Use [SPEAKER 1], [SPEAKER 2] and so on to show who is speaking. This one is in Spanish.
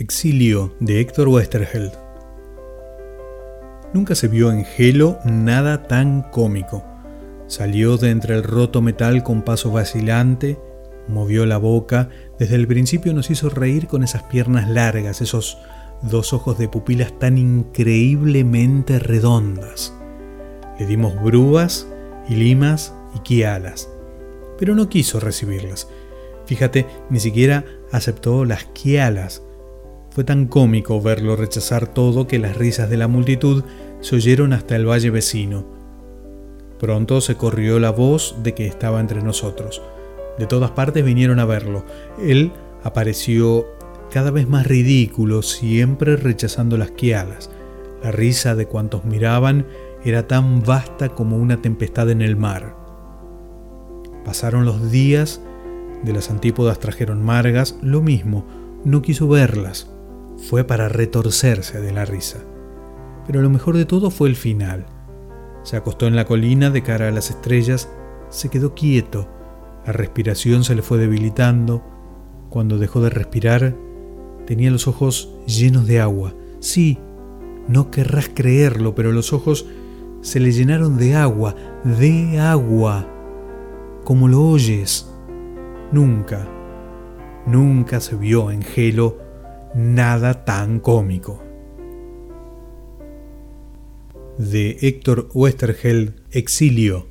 [SPEAKER 1] Exilio de Héctor Westerheld. Nunca se vio en Gelo nada tan cómico. Salió de entre el roto metal con paso vacilante, movió la boca, desde el principio nos hizo reír con esas piernas largas, esos dos ojos de pupilas tan increíblemente redondas. Le dimos brúas y limas y quialas, pero no quiso recibirlas. Fíjate, ni siquiera aceptó las quialas, fue tan cómico verlo rechazar todo que las risas de la multitud se oyeron hasta el valle vecino. Pronto se corrió la voz de que estaba entre nosotros. De todas partes vinieron a verlo. Él apareció cada vez más ridículo, siempre rechazando las quialas. La risa de cuantos miraban era tan vasta como una tempestad en el mar. Pasaron los días, de las antípodas trajeron margas, lo mismo, no quiso verlas fue para retorcerse de la risa. Pero lo mejor de todo fue el final. Se acostó en la colina de cara a las estrellas, se quedó quieto, la respiración se le fue debilitando. Cuando dejó de respirar, tenía los ojos llenos de agua. Sí, no querrás creerlo, pero los ojos se le llenaron de agua, de agua, como lo oyes. Nunca, nunca se vio en Gelo nada tan cómico. De Héctor Westerheld, Exilio,